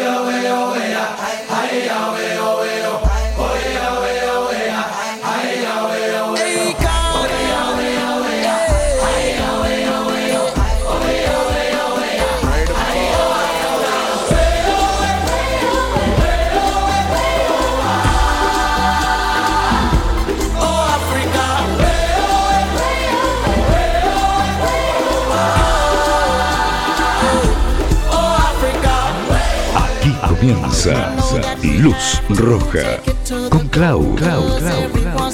oea, oea, oea. Luz Roja con Clau, Clau, Clau, Clau.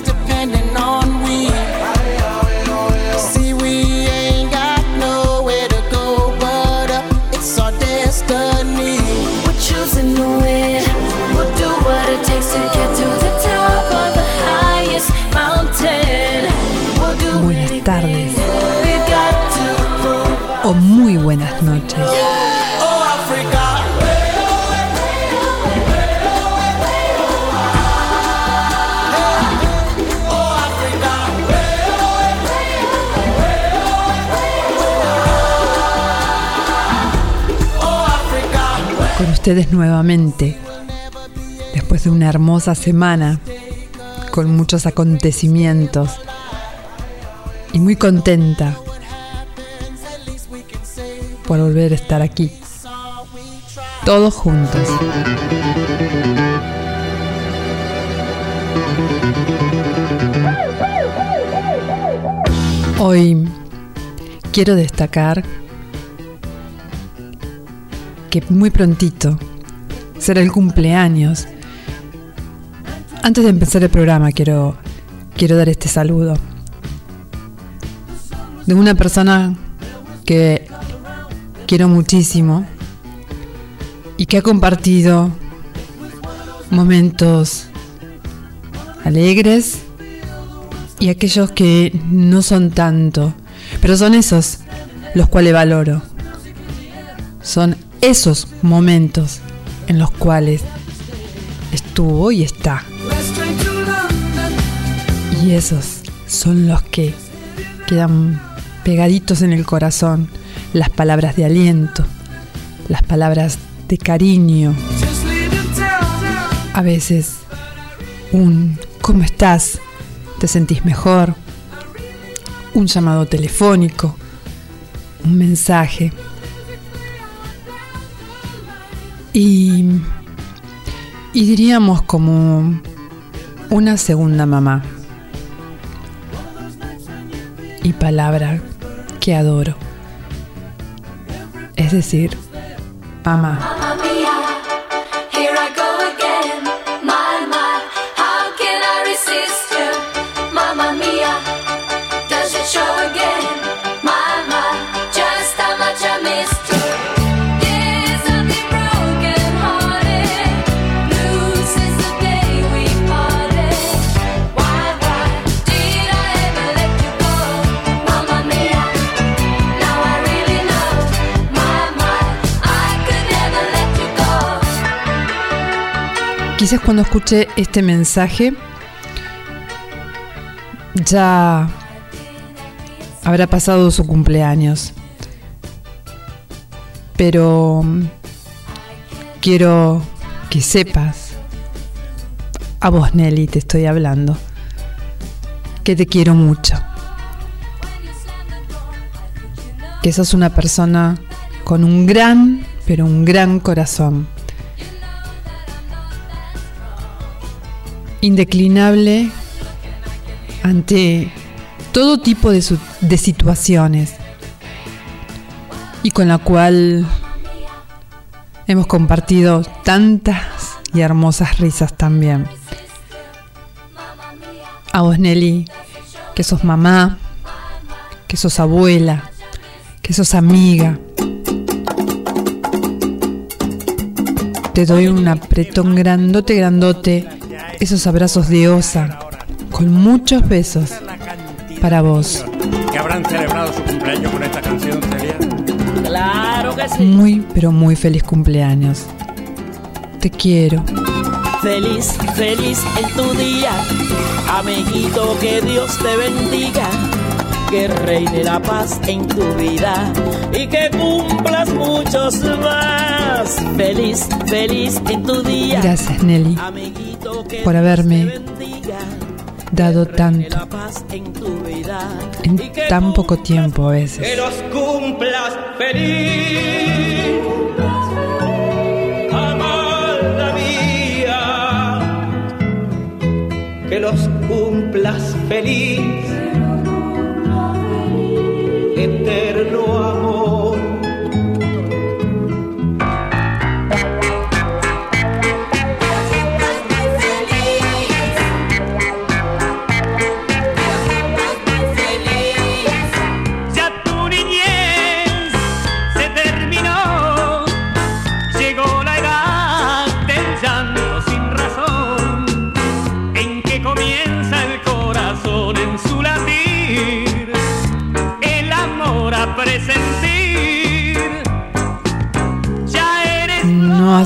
Ustedes nuevamente, después de una hermosa semana, con muchos acontecimientos, y muy contenta por volver a estar aquí, todos juntos. Hoy quiero destacar que muy prontito será el cumpleaños. Antes de empezar el programa quiero, quiero dar este saludo de una persona que quiero muchísimo y que ha compartido momentos alegres y aquellos que no son tanto, pero son esos los cuales valoro. Son esos momentos en los cuales estuvo y está. Y esos son los que quedan pegaditos en el corazón, las palabras de aliento, las palabras de cariño. A veces un ¿cómo estás? ¿Te sentís mejor? Un llamado telefónico, un mensaje y, y diríamos como una segunda mamá. Y palabra que adoro. Es decir, mamá. Quizás cuando escuché este mensaje ya habrá pasado su cumpleaños. Pero quiero que sepas, a vos Nelly te estoy hablando, que te quiero mucho. Que sos una persona con un gran, pero un gran corazón indeclinable ante todo tipo de, de situaciones y con la cual hemos compartido tantas y hermosas risas también. A vos Nelly, que sos mamá, que sos abuela, que sos amiga. Te doy un apretón grandote, grandote esos abrazos de osa, con muchos besos para vos. ¿Que habrán celebrado su cumpleaños con esta canción, Celia? Claro que sí. Muy, pero muy feliz cumpleaños. Te quiero. Feliz, feliz en tu día, amiguito, que Dios te bendiga. Que reine la paz en tu vida y que cumplas muchos más. Feliz, feliz en tu día. Gracias, Nelly, por haberme dado tanto en tan poco tiempo a veces. Que los cumplas feliz. Amada mía. Que los cumplas feliz.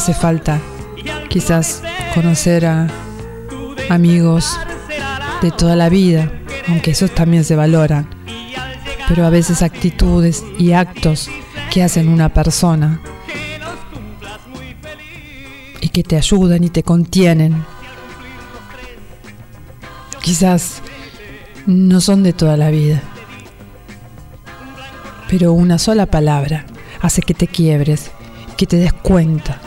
Hace falta. Quizás conocer a amigos de toda la vida, aunque esos también se valoran, pero a veces actitudes y actos que hacen una persona y que te ayudan y te contienen, quizás no son de toda la vida, pero una sola palabra hace que te quiebres, que te des cuenta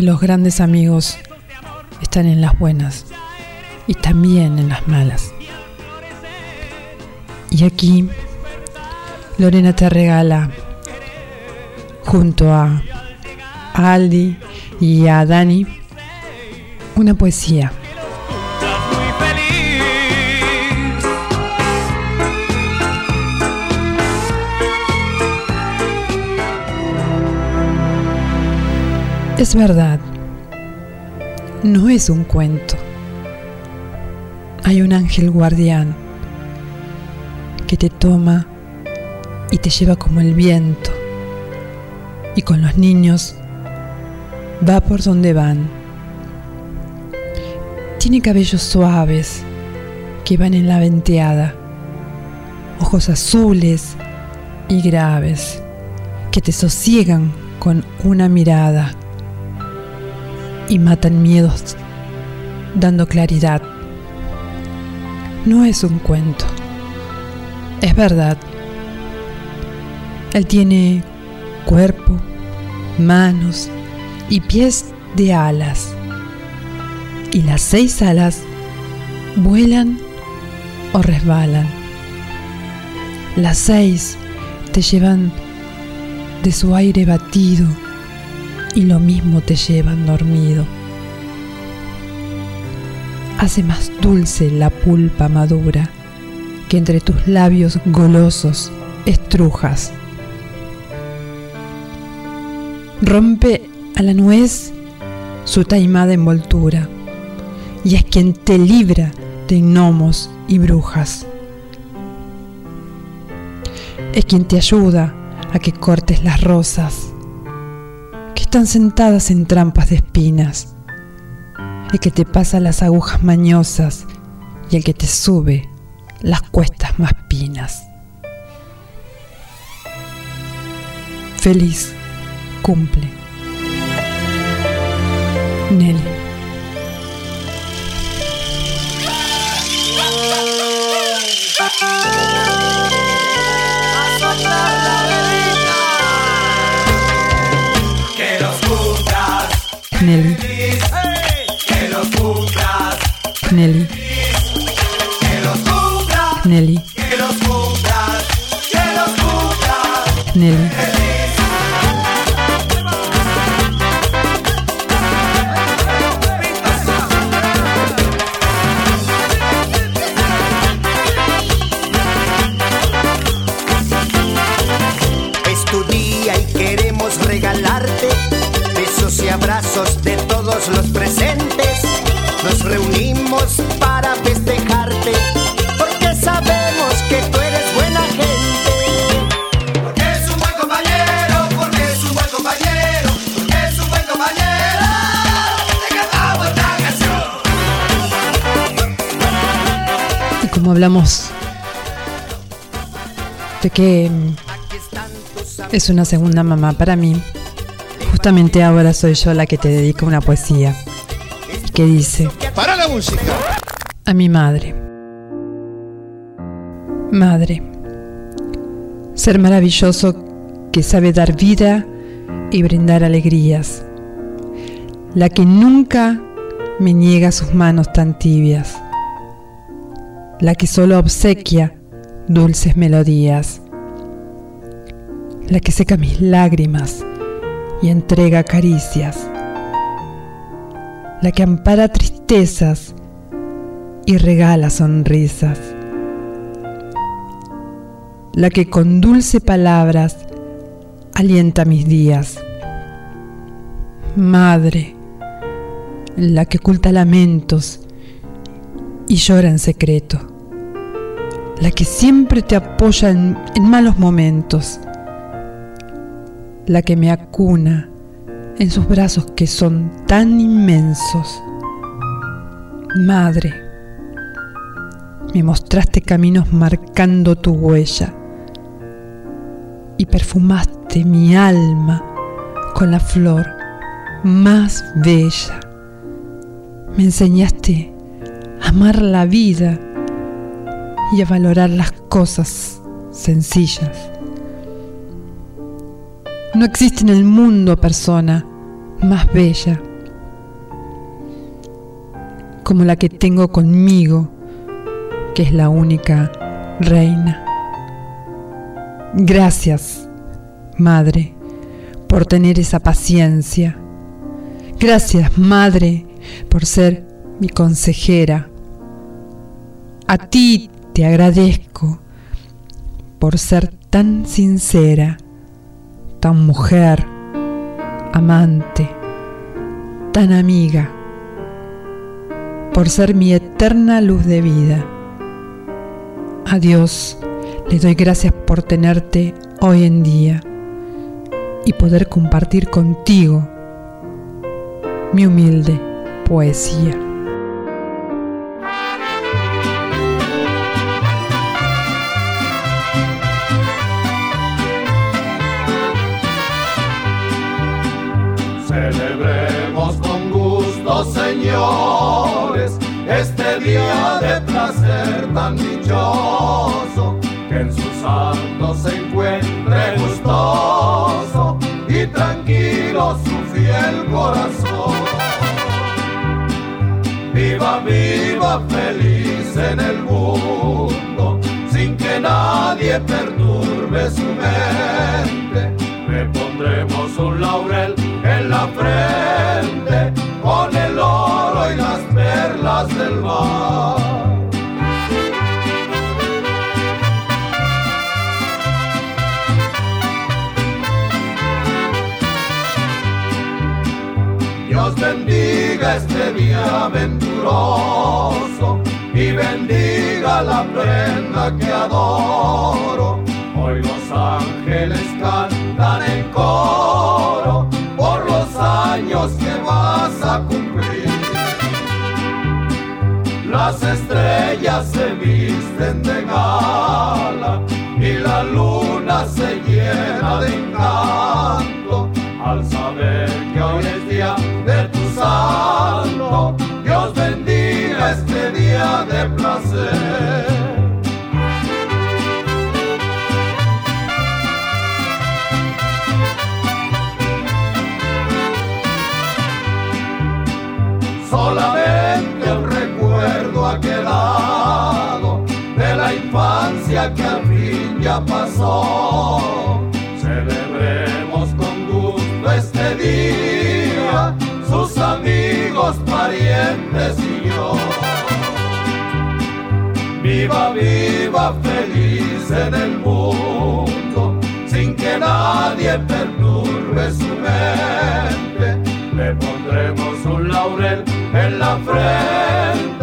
que los grandes amigos están en las buenas y también en las malas. Y aquí Lorena te regala junto a, Aldi y a Dani una poesía. Es verdad, no es un cuento. Hay un ángel guardián que te toma y te lleva como el viento. Y con los niños va por donde van. Tiene cabellos suaves que van en la venteada, ojos azules y graves que te sosiegan con una mirada y matan miedos dando claridad. No es un cuento, es verdad. Él tiene cuerpo, manos y pies de alas. Y las seis alas vuelan o resbalan. Las seis te llevan de su aire batido y lo mismo te llevan dormido. Hace más dulce la pulpa madura que entre tus labios golosos estrujas. Rompe a la nuez su taimada envoltura y es quien te libra de gnomos y brujas. Es quien te ayuda a que cortes las rosas están sentadas en trampas de espinas, el que te pasa las agujas mañosas y el que te sube las cuestas más pinas. Feliz cumple. Nelly. Nelly. que los cumplas, Nelly. que los cumplas, Nelly. Nelly. De que mm, es una segunda mamá para mí, justamente ahora soy yo la que te dedica una poesía que dice Para la música. a mi madre. Madre, ser maravilloso que sabe dar vida y brindar alegrías, la que nunca me niega sus manos tan tibias, la que solo obsequia dulces melodías, la que seca mis lágrimas y entrega caricias, la que ampara tristezas y regala sonrisas, la que con dulce palabras alienta mis días. Madre, la que oculta lamentos y llora en secreto, la que siempre te apoya en, malos momentos, la que me acuna en sus brazos que son tan inmensos. Madre, me mostraste caminos marcando tu huella y perfumaste mi alma con la flor más bella. Me enseñaste a amar la vida y a valorar las cosas sencillas. No existe en el mundo persona más bella como la que tengo conmigo, que es la única reina. Gracias, Madre, por tener esa paciencia. Gracias, Madre, por ser mi consejera. A ti te agradezco por ser tan sincera, tan mujer, amante, tan amiga, por ser mi eterna luz de vida. A Dios le doy gracias por tenerte hoy en día y poder compartir contigo mi humilde poesía. Señores, este día de placer tan dichoso, que en sus santos se encuentre gustoso y tranquilo su fiel corazón. Viva, viva, feliz en el mundo, sin que nadie perturbe su mente. Le pondremos un laurel en la frente, del mar. Dios bendiga este día venturoso y bendiga la prenda que adoro. Hoy los ángeles cantan en coro Las estrellas se visten de gala y la luna se llena de encanto. Al saber que al fin ya pasó. Celebremos con gusto este día, sus amigos, parientes y yo. Viva, viva, feliz en el mundo, sin que nadie perturbe su mente. Le pondremos un laurel en la frente,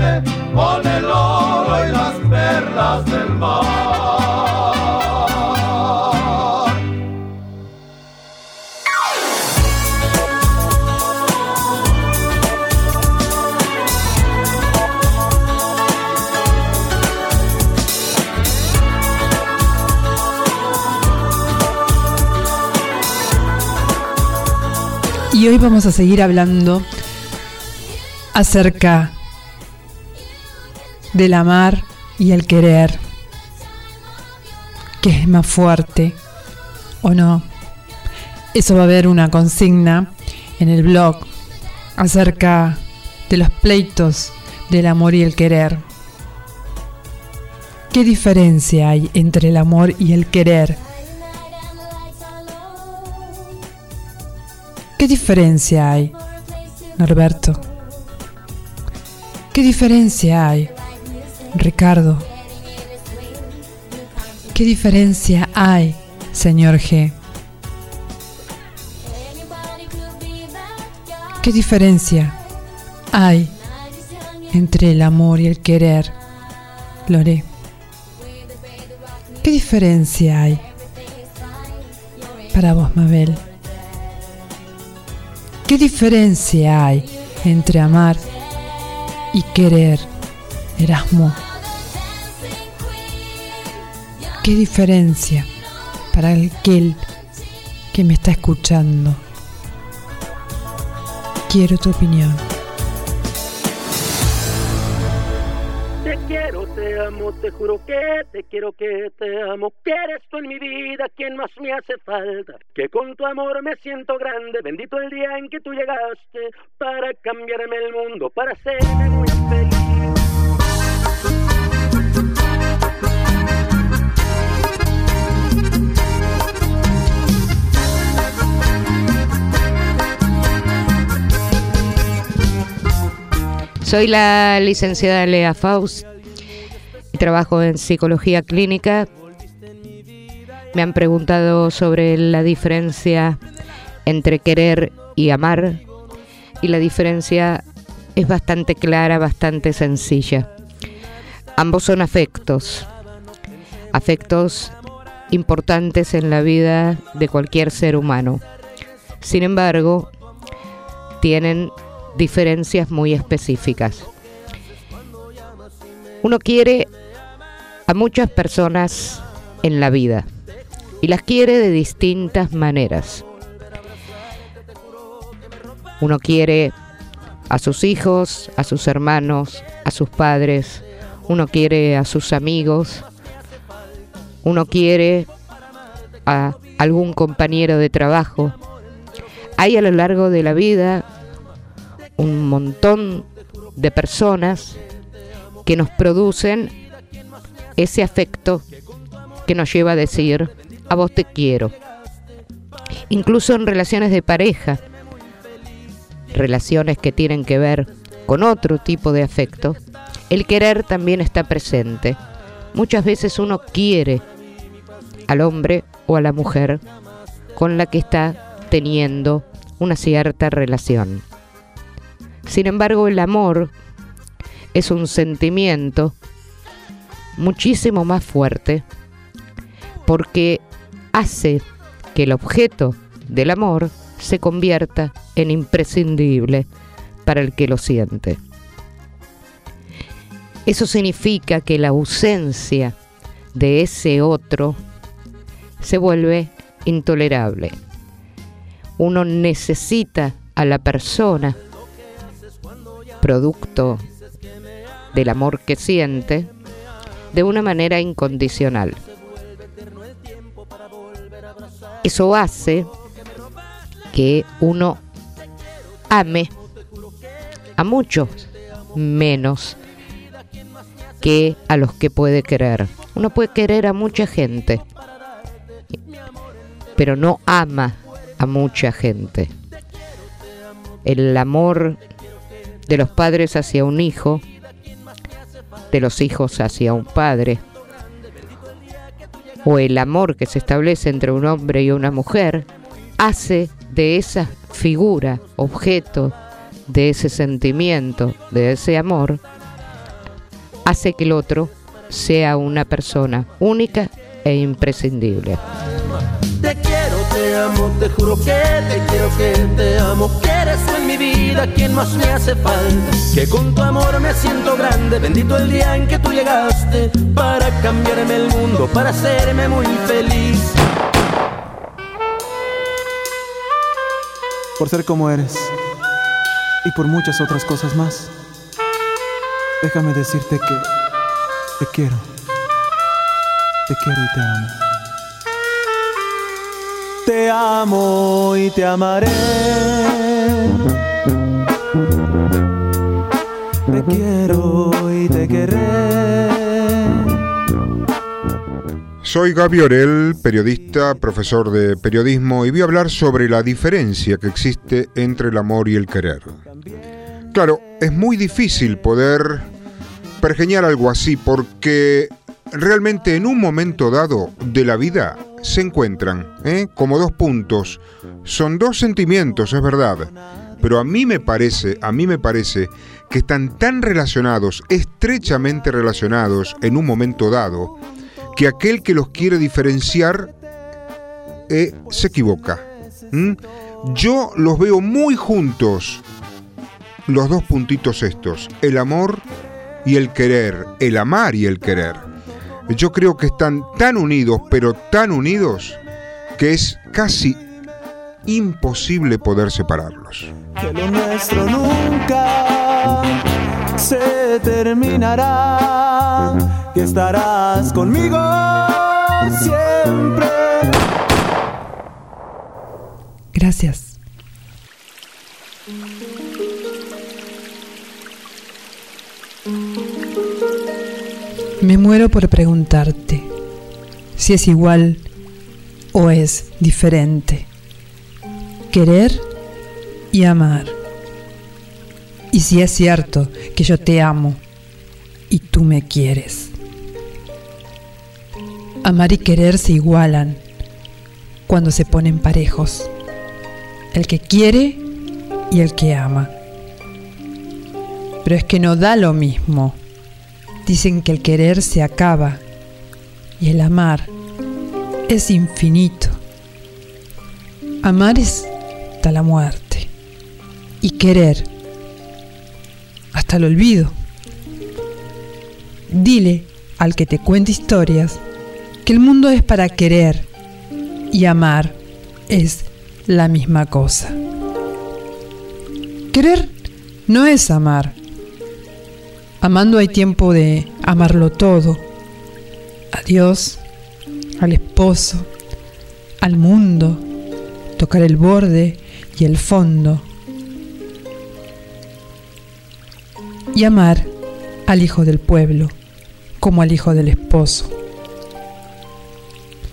y hoy vamos a seguir hablando acerca de la mar y el querer. ¿Qué es más fuerte o no? Eso va a haber una consigna en el blog acerca de los pleitos del amor y el querer. ¿Qué diferencia hay entre el amor y el querer? ¿Qué diferencia hay, Norberto? ¿Qué diferencia hay, Ricardo? ¿Qué diferencia hay, señor G? ¿Qué diferencia hay entre el amor y el querer, Lore? ¿Qué diferencia hay para vos, Mabel? ¿Qué diferencia hay entre amar y querer, Erasmo? ¿Qué diferencia para aquel que me está escuchando? Quiero tu opinión. Te quiero, te amo, te juro que te quiero, que te amo, que eres tú en mi vida quien más me hace falta, que con tu amor me siento grande, bendito el día en que tú llegaste para cambiarme el mundo, para hacerme muy feliz. Soy la licenciada Lea Faust y trabajo en psicología clínica. Me han preguntado sobre la diferencia entre querer y amar y la diferencia es bastante clara, bastante sencilla. Ambos son afectos, afectos importantes en la vida de cualquier ser humano. Sin embargo, tienen diferencias muy específicas. Uno quiere a muchas personas en la vida y las quiere de distintas maneras. Uno quiere a sus hijos, a sus hermanos, a sus padres, uno quiere a sus amigos, uno quiere a algún compañero de trabajo. Hay a lo largo de la vida un montón de personas que nos producen ese afecto que nos lleva a decir, a vos te quiero. Incluso en relaciones de pareja, relaciones que tienen que ver con otro tipo de afecto, el querer también está presente. Muchas veces uno quiere al hombre o a la mujer con la que está teniendo una cierta relación. Sin embargo, el amor es un sentimiento muchísimo más fuerte porque hace que el objeto del amor se convierta en imprescindible para el que lo siente. Eso significa que la ausencia de ese otro se vuelve intolerable. Uno necesita a la persona producto del amor que siente de una manera incondicional. Eso hace que uno ame a muchos menos que a los que puede querer. Uno puede querer a mucha gente, pero no ama a mucha gente. El amor de los padres hacia un hijo, de los hijos hacia un padre, o el amor que se establece entre un hombre y una mujer, hace de esa figura, objeto, de ese sentimiento, de ese amor, hace que el otro sea una persona única e imprescindible. Te amo, te juro que te quiero, que te amo, que eres tú en mi vida quien más me hace falta. Que con tu amor me siento grande, bendito el día en que tú llegaste para cambiarme el mundo, para hacerme muy feliz. por ser como eres y por muchas otras cosas más. Déjame decirte que te quiero, te quiero y te amo. Te amo y te amaré. Te quiero y te querré. Soy Gaby Orel, periodista, profesor de periodismo, y voy a hablar sobre la diferencia que existe entre el amor y el querer. Claro, es muy difícil poder pergeñar algo así porque realmente en un momento dado de la vida se encuentran ¿eh? como dos puntos. Son dos sentimientos, es verdad. Pero a mí me parece, a mí me parece que están tan relacionados, estrechamente relacionados en un momento dado, que aquel que los quiere diferenciar eh, se equivoca. Yo los veo muy juntos, los dos puntitos estos, el amor y el querer, el amar y el querer. Yo creo que están tan unidos, pero tan unidos, que es casi imposible poder separarlos. Que lo nuestro nunca se terminará y estarás conmigo siempre. Gracias. Me muero por preguntarte si es igual o es diferente. Querer y amar. Y si es cierto que yo te amo y tú me quieres. Amar y querer se igualan cuando se ponen parejos. El que quiere y el que ama. Pero es que no da lo mismo. Dicen que el querer se acaba y el amar es infinito. Amar es hasta la muerte y querer hasta el olvido. Dile al que te cuente historias que el mundo es para querer y amar es la misma cosa. Querer no es amar. Amando hay tiempo de amarlo todo. A Dios, al esposo, al mundo, tocar el borde y el fondo. Y amar al hijo del pueblo como al hijo del esposo.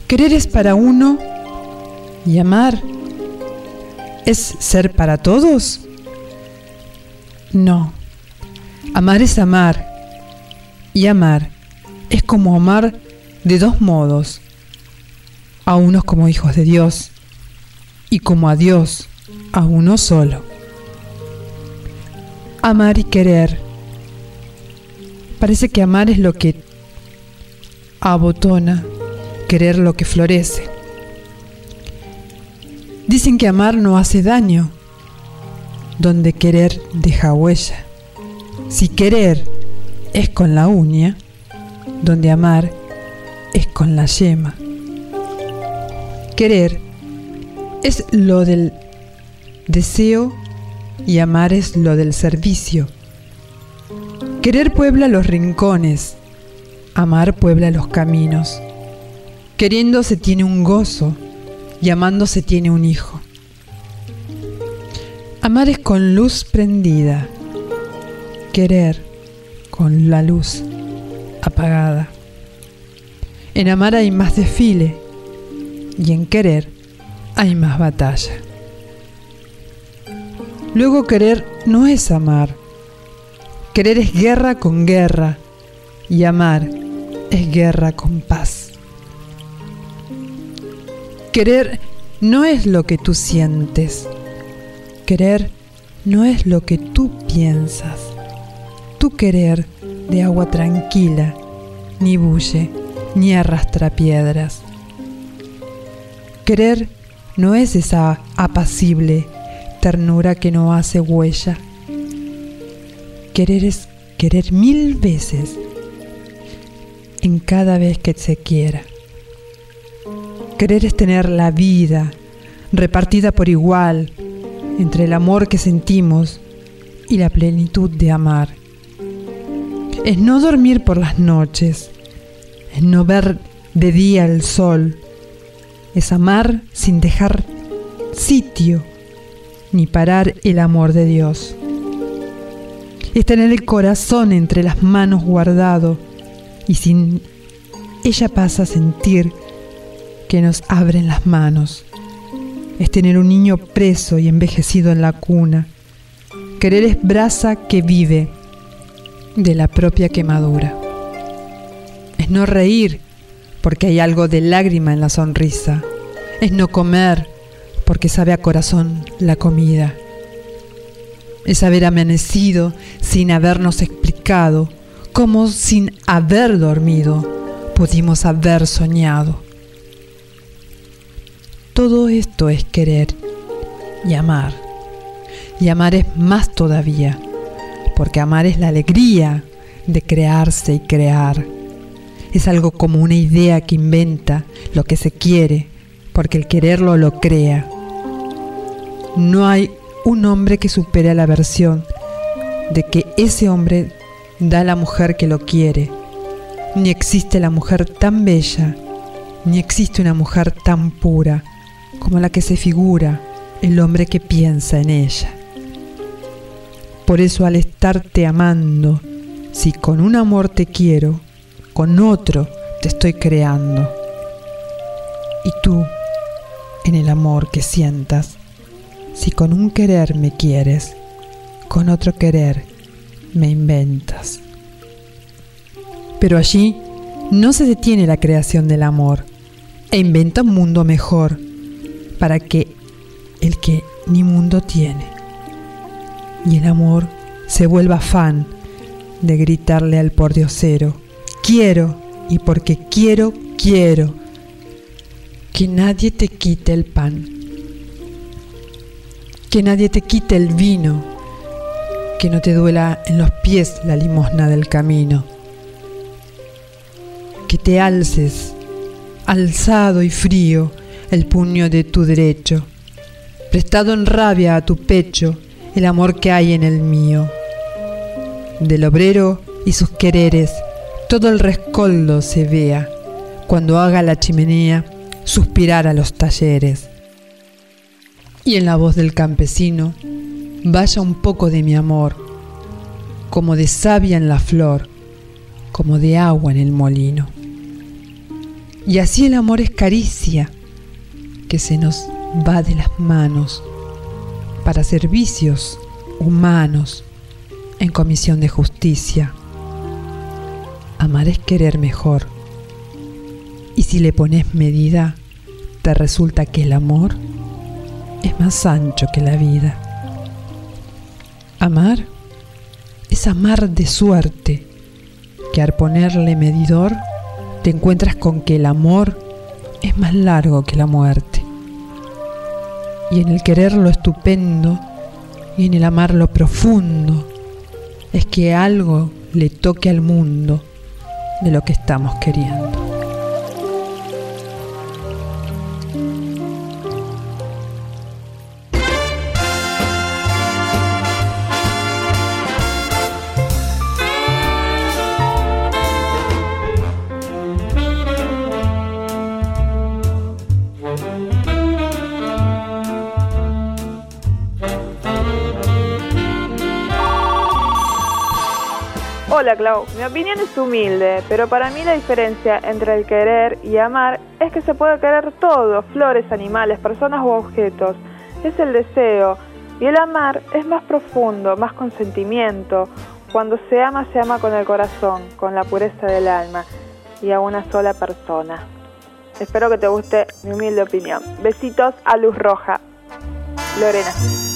Querer es para uno y amar es ser para todos. No, amar es amar y amar es como amar de dos modos, a unos como hijos de Dios y como a Dios, a uno solo. Amar y querer. Parece que amar es lo que abotona, querer lo que florece. Dicen que amar no hace daño, donde querer deja huella. Si querer es con la uña, donde amar es con la yema. Querer es lo del deseo y amar es lo del servicio. Querer puebla los rincones, amar puebla los caminos. Queriendo se tiene un gozo y amando se tiene un hijo. Amar es con luz prendida, querer con la luz apagada. En amar hay más desfile y en querer hay más batalla. Luego querer no es amar. Querer es guerra con guerra y amar es guerra con paz. Querer no es lo que tú sientes. Querer no es lo que tú piensas. Tu querer de agua tranquila, ni bulle, ni arrastra piedras. Querer no es esa apacible ternura que no hace huella. Querer es querer mil veces en cada vez que se quiera. Querer es tener la vida repartida por igual entre el amor que sentimos y la plenitud de amar. Es no dormir por las noches, es no ver de día el sol, es amar sin dejar sitio ni parar el amor de Dios. Es tener el corazón entre las manos guardado y sin ella pasa a sentir que nos abren las manos. Es tener un niño preso y envejecido en la cuna. Querer es brasa que vive de la propia quemadura. Es no reír porque hay algo de lágrima en la sonrisa. Es no comer porque sabe a corazón la comida. Es haber amanecido sin habernos explicado cómo sin haber dormido pudimos haber soñado. Todo esto es querer y amar. Y amar es más todavía, porque amar es la alegría de crearse y crear. Es algo como una idea que inventa lo que se quiere, porque el quererlo lo crea. No hay un hombre que supere la versión de que ese hombre da a la mujer que lo quiere. Ni existe la mujer tan bella, ni existe una mujer tan pura como la que se figura el hombre que piensa en ella. Por eso al estarte amando, si con un amor te quiero, con otro te estoy creando. Y tú, en el amor que sientas, si con un querer me quieres, con otro querer me inventas. Pero allí no se detiene la creación del amor e inventa un mundo mejor para que el que ni mundo tiene y el amor se vuelva fan de gritarle al pordiosero, quiero y porque quiero, quiero que nadie te quite el pan, que nadie te quite el vino, que no te duela en los pies la limosna del camino, que te alces, alzado y frío, el puño de tu derecho, prestado en rabia a tu pecho el amor que hay en el mío. Del obrero y sus quereres, todo el rescoldo se vea, cuando haga la chimenea suspirar a los talleres. Y en la voz del campesino vaya un poco de mi amor, como de savia en la flor, como de agua en el molino. Y así el amor es caricia que se nos va de las manos para servicios humanos en comisión de justicia. Amar es querer mejor. Y si le pones medida, te resulta que el amor es más ancho que la vida. Amar es amar de suerte, que al ponerle medidor te encuentras con que el amor es más largo que la muerte y en el querer lo estupendo y en el amar lo profundo es que algo le toque al mundo de lo que estamos queriendo. Hola Clau, mi opinión es humilde, pero para mí la diferencia entre el querer y amar es que se puede querer todo, flores, animales, personas u objetos. Es el deseo. Y el amar es más profundo, más consentimiento. Cuando se ama, se ama con el corazón, con la pureza del alma y a una sola persona. Espero que te guste mi humilde opinión. Besitos a Luz Roja. Lorena.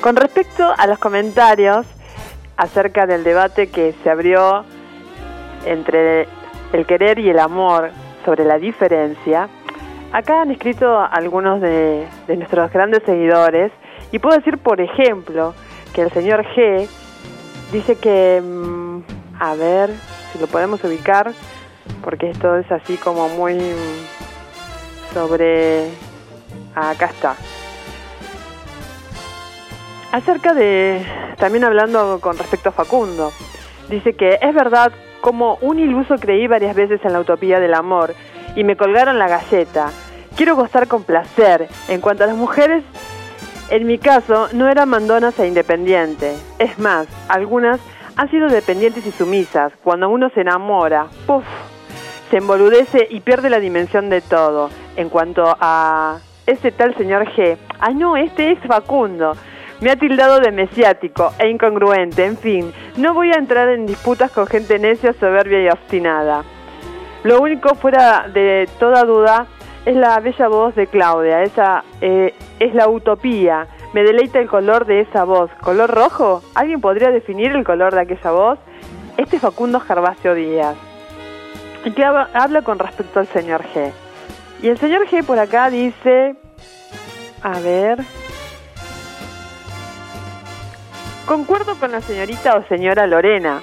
Con respecto a los comentarios acerca del debate que se abrió entre el querer y el amor sobre la diferencia, acá han escrito algunos de, nuestros grandes seguidores y puedo decir, por ejemplo, que el señor G dice que, mm, a ver si lo podemos ubicar, porque esto es así como muy mm, sobre acá está. Acerca de, también hablando con respecto a Facundo, dice que es verdad como un iluso creí varias veces en la utopía del amor y me colgaron la galleta. Quiero gozar con placer. En cuanto a las mujeres, en mi caso no eran mandonas e independientes. Es más, algunas han sido dependientes y sumisas. Cuando uno se enamora, ¡puf! se emboludece y pierde la dimensión de todo. En cuanto a ese tal señor G, ah no, este es Facundo. Me ha tildado de mesiático e incongruente, en fin, no voy a entrar en disputas con gente necia, soberbia y obstinada. Lo único fuera de toda duda es la bella voz de Claudia, esa eh, es la utopía. Me deleita el color de esa voz. ¿Color rojo? ¿Alguien podría definir el color de aquella voz? Este es Facundo Gervasio Díaz, que habla con respecto al señor G. Y el señor G por acá dice, a ver, Concuerdo con la señorita o señora Lorena.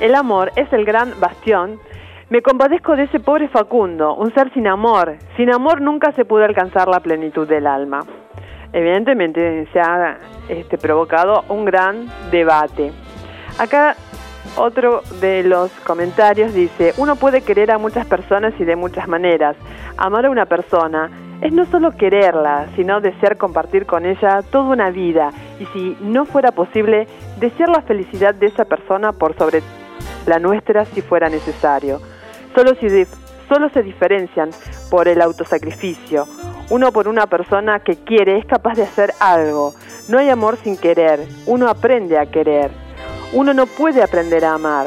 El amor es el gran bastión. Me compadezco de ese pobre Facundo, un ser sin amor. Sin amor nunca se pudo alcanzar la plenitud del alma. Evidentemente se ha este, provocado un gran debate. Acá otro de los comentarios dice, uno puede querer a muchas personas y de muchas maneras. Amar a una persona es no solo quererla, sino desear compartir con ella toda una vida y si no fuera posible, desear la felicidad de esa persona por sobre la nuestra si fuera necesario. Solo, si solo se diferencian por el autosacrificio. Uno por una persona que quiere es capaz de hacer algo. No hay amor sin querer. Uno aprende a querer. Uno no puede aprender a amar.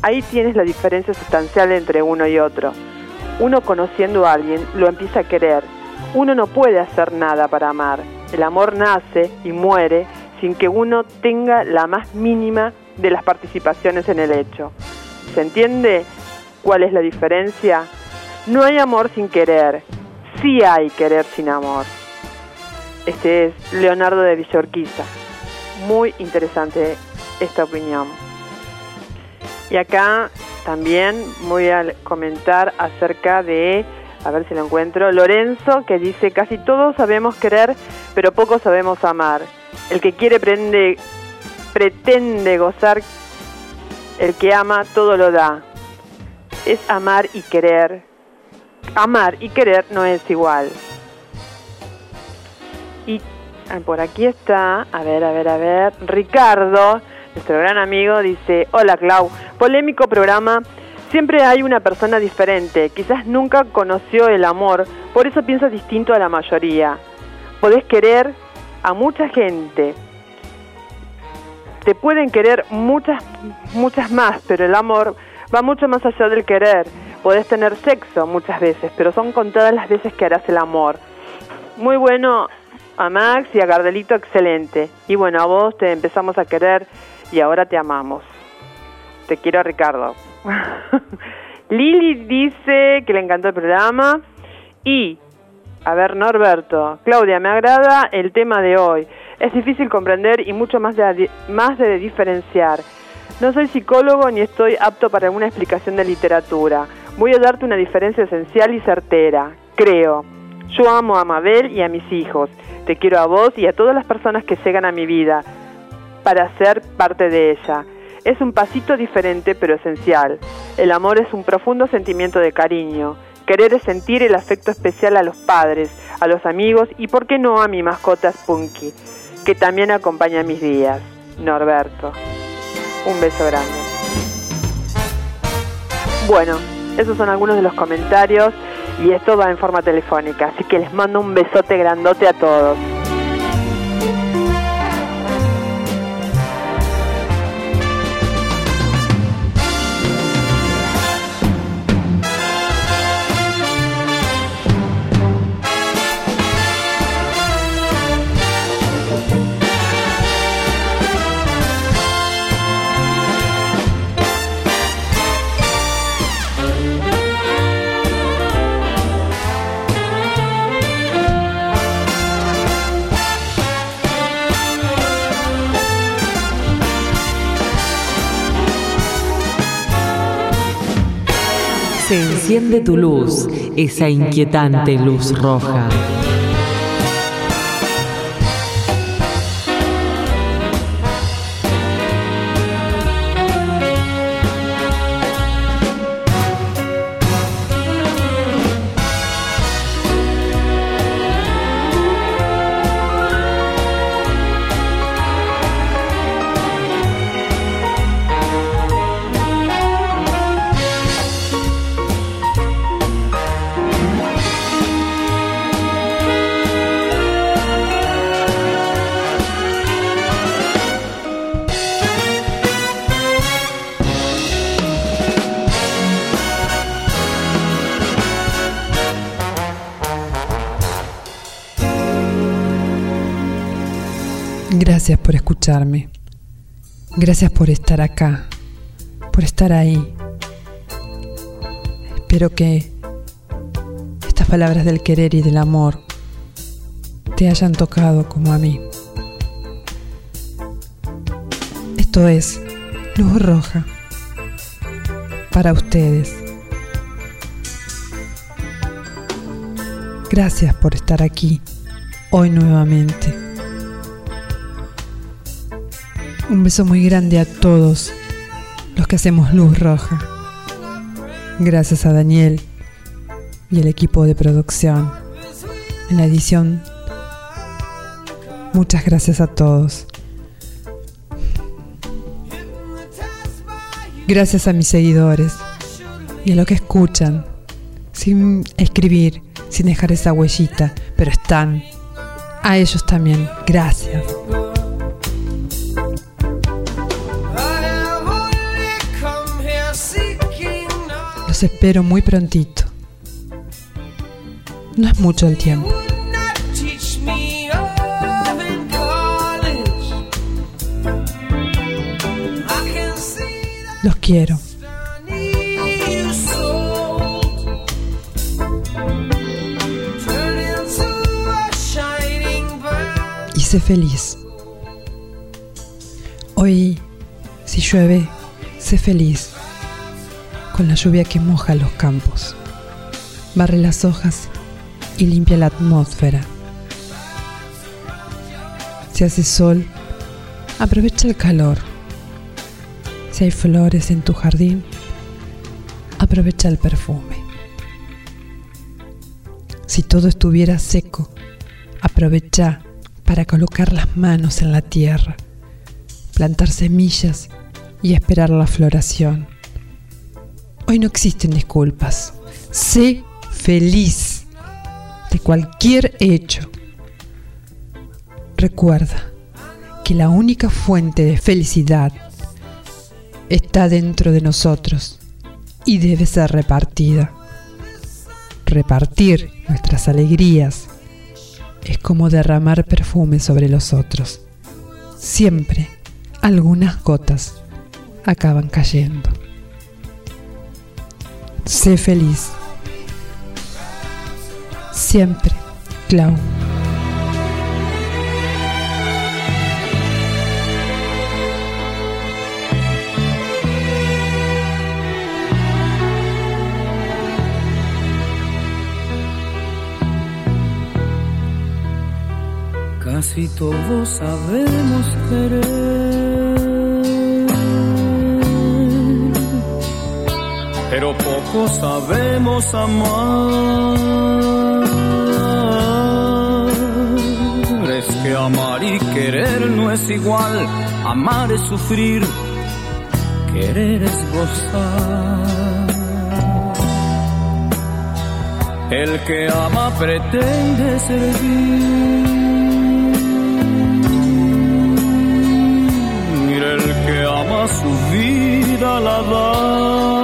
Ahí tienes la diferencia sustancial entre uno y otro. Uno conociendo a alguien lo empieza a querer. Uno no puede hacer nada para amar. El amor nace y muere sin que uno tenga la más mínima de las participaciones en el hecho. ¿Se entiende cuál es la diferencia? No hay amor sin querer. Sí hay querer sin amor. Este es Leonardo de Villorquiza. Muy interesante esta opinión. Y acá también voy a comentar acerca de, a ver si lo encuentro, Lorenzo, que dice, casi todos sabemos querer, pero poco sabemos amar. El que quiere prende, pretende gozar, el que ama todo lo da. Es amar y querer. Amar y querer no es igual. Y ah, por aquí está, a ver, a ver, a ver, Ricardo nuestro gran amigo, dice, hola Clau, polémico programa, siempre hay una persona diferente, quizás nunca conoció el amor, por eso piensa distinto a la mayoría. Podés querer a mucha gente, te pueden querer muchas, muchas más, pero el amor va mucho más allá del querer. Podés tener sexo muchas veces, pero son contadas las veces que harás el amor. Muy bueno a Max y a Gardelito, excelente. Y bueno, a vos te empezamos a querer y ahora te amamos. Te quiero, Ricardo. Lili dice que le encantó el programa. Y, a ver, Norberto, Claudia, me agrada el tema de hoy. Es difícil comprender y mucho más de, más de diferenciar. No soy psicólogo ni estoy apto para una explicación de literatura. Voy a darte una diferencia esencial y certera. Creo. Yo amo a Mabel y a mis hijos. Te quiero a vos y a todas las personas que llegan a mi vida para ser parte de ella. Es un pasito diferente pero esencial. El amor es un profundo sentimiento de cariño. Querer es sentir el afecto especial a los padres, a los amigos y, por qué no, a mi mascota Spunky, que también acompaña mis días. Norberto. Un beso grande. Bueno, esos son algunos de los comentarios y esto va en forma telefónica, así que les mando un besote grandote a todos. Enciende tu luz, esa inquietante luz roja. Gracias por escucharme. Gracias por estar acá, por estar ahí. Espero que estas palabras del querer y del amor te hayan tocado como a mí. Esto es Luz Roja para ustedes. Gracias por estar aquí hoy nuevamente. Un beso muy grande a todos los que hacemos Luz Roja. Gracias a Daniel y el equipo de producción en la edición. Muchas gracias a todos. Gracias a mis seguidores y a los que escuchan, sin escribir, sin dejar esa huellita, pero están. A ellos también, gracias. Los espero muy prontito. No es mucho el tiempo. Los quiero. Y sé feliz. Hoy, si llueve, sé feliz con la lluvia que moja los campos, barre las hojas y limpia la atmósfera. Si hace sol, aprovecha el calor. Si hay flores en tu jardín, aprovecha el perfume. Si todo estuviera seco, aprovecha para colocar las manos en la tierra, plantar semillas y esperar la floración. Hoy no existen disculpas. Sé feliz de cualquier hecho. Recuerda que la única fuente de felicidad está dentro de nosotros y debe ser repartida. Repartir nuestras alegrías es como derramar perfume sobre los otros. Siempre algunas gotas acaban cayendo. Sé feliz. Siempre, Clau. Casi todos sabemos querer, pero poco sabemos amar. Es que amar y querer no es igual, amar es sufrir, querer es gozar. El que ama pretende servir. el que ama su vida la da.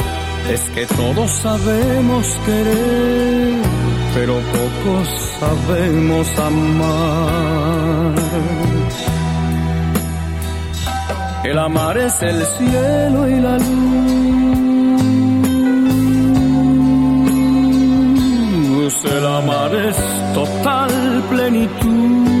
Es que todos sabemos querer, pero pocos sabemos amar. El amar es el cielo y la luz. El amar es total plenitud.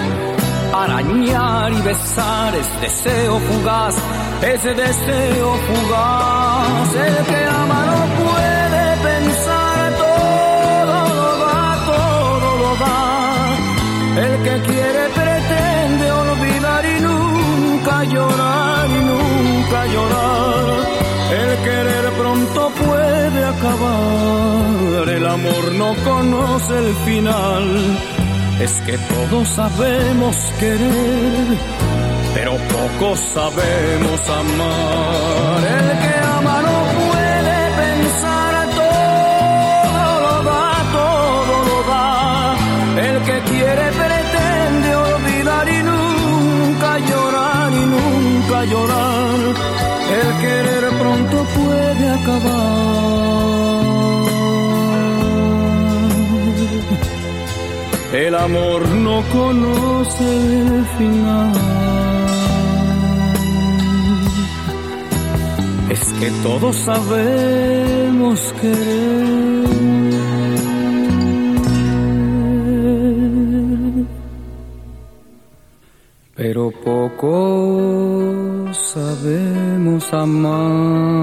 arañar y besar, es deseo fugaz, ese deseo fugaz, el que ama no puede pensar, todo lo da, todo lo da, el que quiere pretende olvidar y nunca llorar y nunca llorar, el querer pronto puede acabar, el amor no conoce el final es que todos sabemos querer, pero pocos sabemos amar. El que ama no puede pensar, todo lo da, todo lo da. El que quiere pretende olvidar y nunca llorar y nunca llorar. El querer pronto puede acabar. El amor no conoce el final. Es que todos sabemos querer, pero poco sabemos amar.